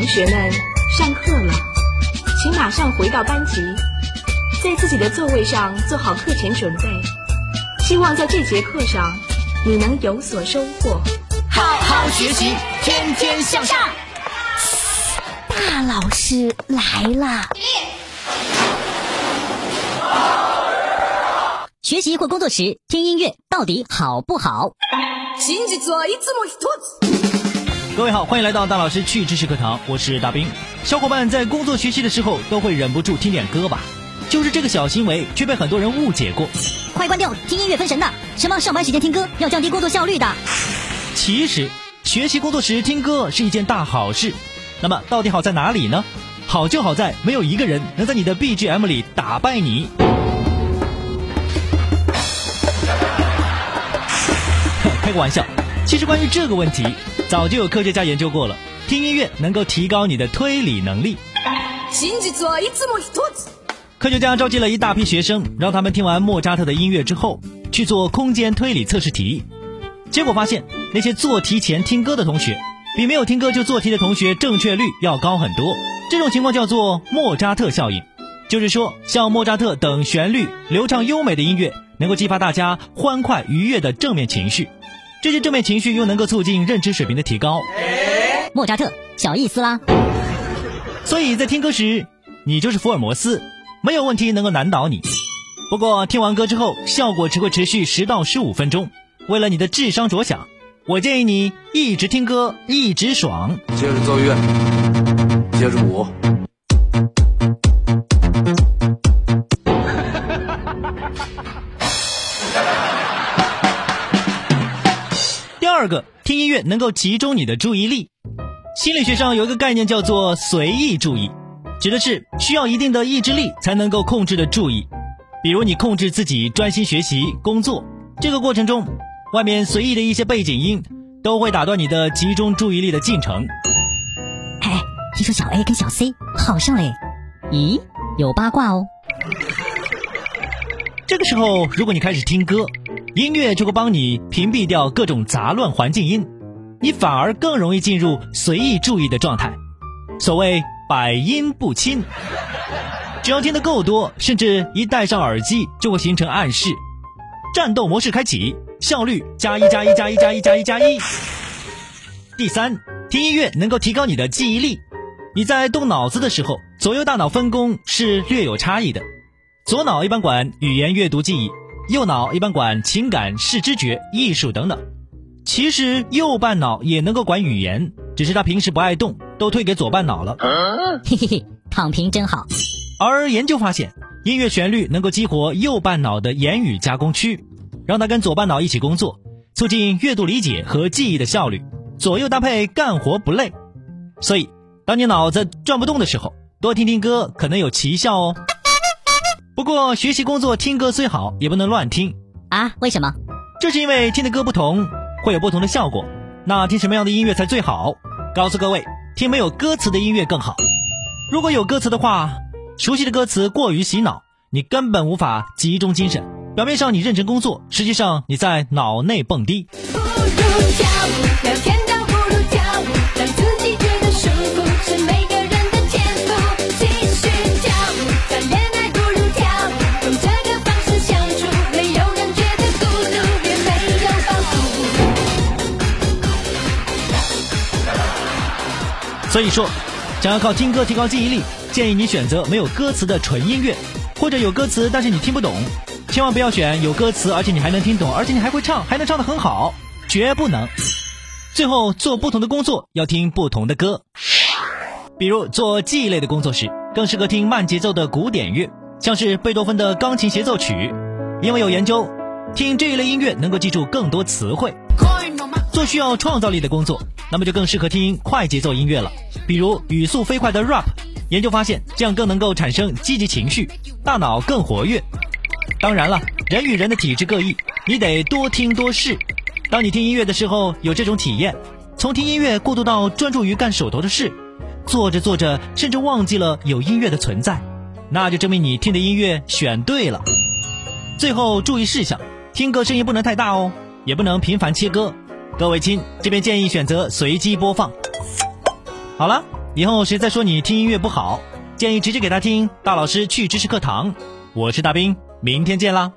同学们，上课了，请马上回到班级，在自己的座位上做好课前准备。希望在这节课上，你能有所收获。好好学习，天天向上。大老师来了！学习或工作时听音乐到底好不好？各位好，欢迎来到大老师趣知识课堂，我是大兵。小伙伴在工作学习的时候都会忍不住听点歌吧？就是这个小行为却被很多人误解过。快关掉，听音乐分神的，什么上班时间听歌要降低工作效率的？其实学习工作时听歌是一件大好事。那么到底好在哪里呢？好就好在没有一个人能在你的 BGM 里打败你。开个玩笑，其实关于这个问题，早就有科学家研究过了。听音乐能够提高你的推理能力。科学家召集了一大批学生，让他们听完莫扎特的音乐之后，去做空间推理测试题。结果发现，那些做题前听歌的同学。比没有听歌就做题的同学正确率要高很多，这种情况叫做莫扎特效应，就是说像莫扎特等旋律流畅优美的音乐，能够激发大家欢快愉悦的正面情绪，这些正面情绪又能够促进认知水平的提高。莫扎特小意思啦，所以在听歌时，你就是福尔摩斯，没有问题能够难倒你。不过听完歌之后，效果只会持续十到十五分钟，为了你的智商着想。我建议你一直听歌，一直爽。接着奏乐，接着舞。二个，听音乐能够集中你的注意力。心理学上有一个概念叫做随意注意，指的是需要一定的意志力才能够控制的注意。比如你控制自己专心学习工作，这个过程中。外面随意的一些背景音，都会打断你的集中注意力的进程。哎，听说小 A 跟小 C 好上嘞？咦，有八卦哦。这个时候，如果你开始听歌，音乐就会帮你屏蔽掉各种杂乱环境音，你反而更容易进入随意注意的状态。所谓百音不侵，只要听得够多，甚至一戴上耳机就会形成暗示。战斗模式开启。效率加一加一加一加一加一加一。第三，听音乐能够提高你的记忆力。你在动脑子的时候，左右大脑分工是略有差异的。左脑一般管语言、阅读、记忆，右脑一般管情感、视知觉、艺术等等。其实右半脑也能够管语言，只是他平时不爱动，都推给左半脑了。嘿嘿嘿，躺平真好。而研究发现，音乐旋律能够激活右半脑的言语加工区。让他跟左半脑一起工作，促进阅读理解和记忆的效率，左右搭配干活不累。所以，当你脑子转不动的时候，多听听歌可能有奇效哦。不过，学习工作听歌虽好，也不能乱听啊？为什么？这是因为听的歌不同，会有不同的效果。那听什么样的音乐才最好？告诉各位，听没有歌词的音乐更好。如果有歌词的话，熟悉的歌词过于洗脑，你根本无法集中精神。表面上你认真工作，实际上你在脑内蹦迪。所以说，想要靠听歌提高记忆力，建议你选择没有歌词的纯音乐，或者有歌词但是你听不懂。千万不要选有歌词，而且你还能听懂，而且你还会唱，还能唱得很好，绝不能。最后做不同的工作要听不同的歌，比如做记忆类的工作时，更适合听慢节奏的古典乐，像是贝多芬的钢琴协奏曲，因为有研究，听这一类音乐能够记住更多词汇。做需要创造力的工作，那么就更适合听快节奏音乐了，比如语速飞快的 rap。研究发现，这样更能够产生积极情绪，大脑更活跃。当然了，人与人的体质各异，你得多听多试。当你听音乐的时候有这种体验，从听音乐过渡到专注于干手头的事，做着做着甚至忘记了有音乐的存在，那就证明你听的音乐选对了。最后注意事项：听歌声音不能太大哦，也不能频繁切歌。各位亲，这边建议选择随机播放。好了。以后谁再说你听音乐不好，建议直接给他听大老师去知识课堂。我是大兵，明天见啦。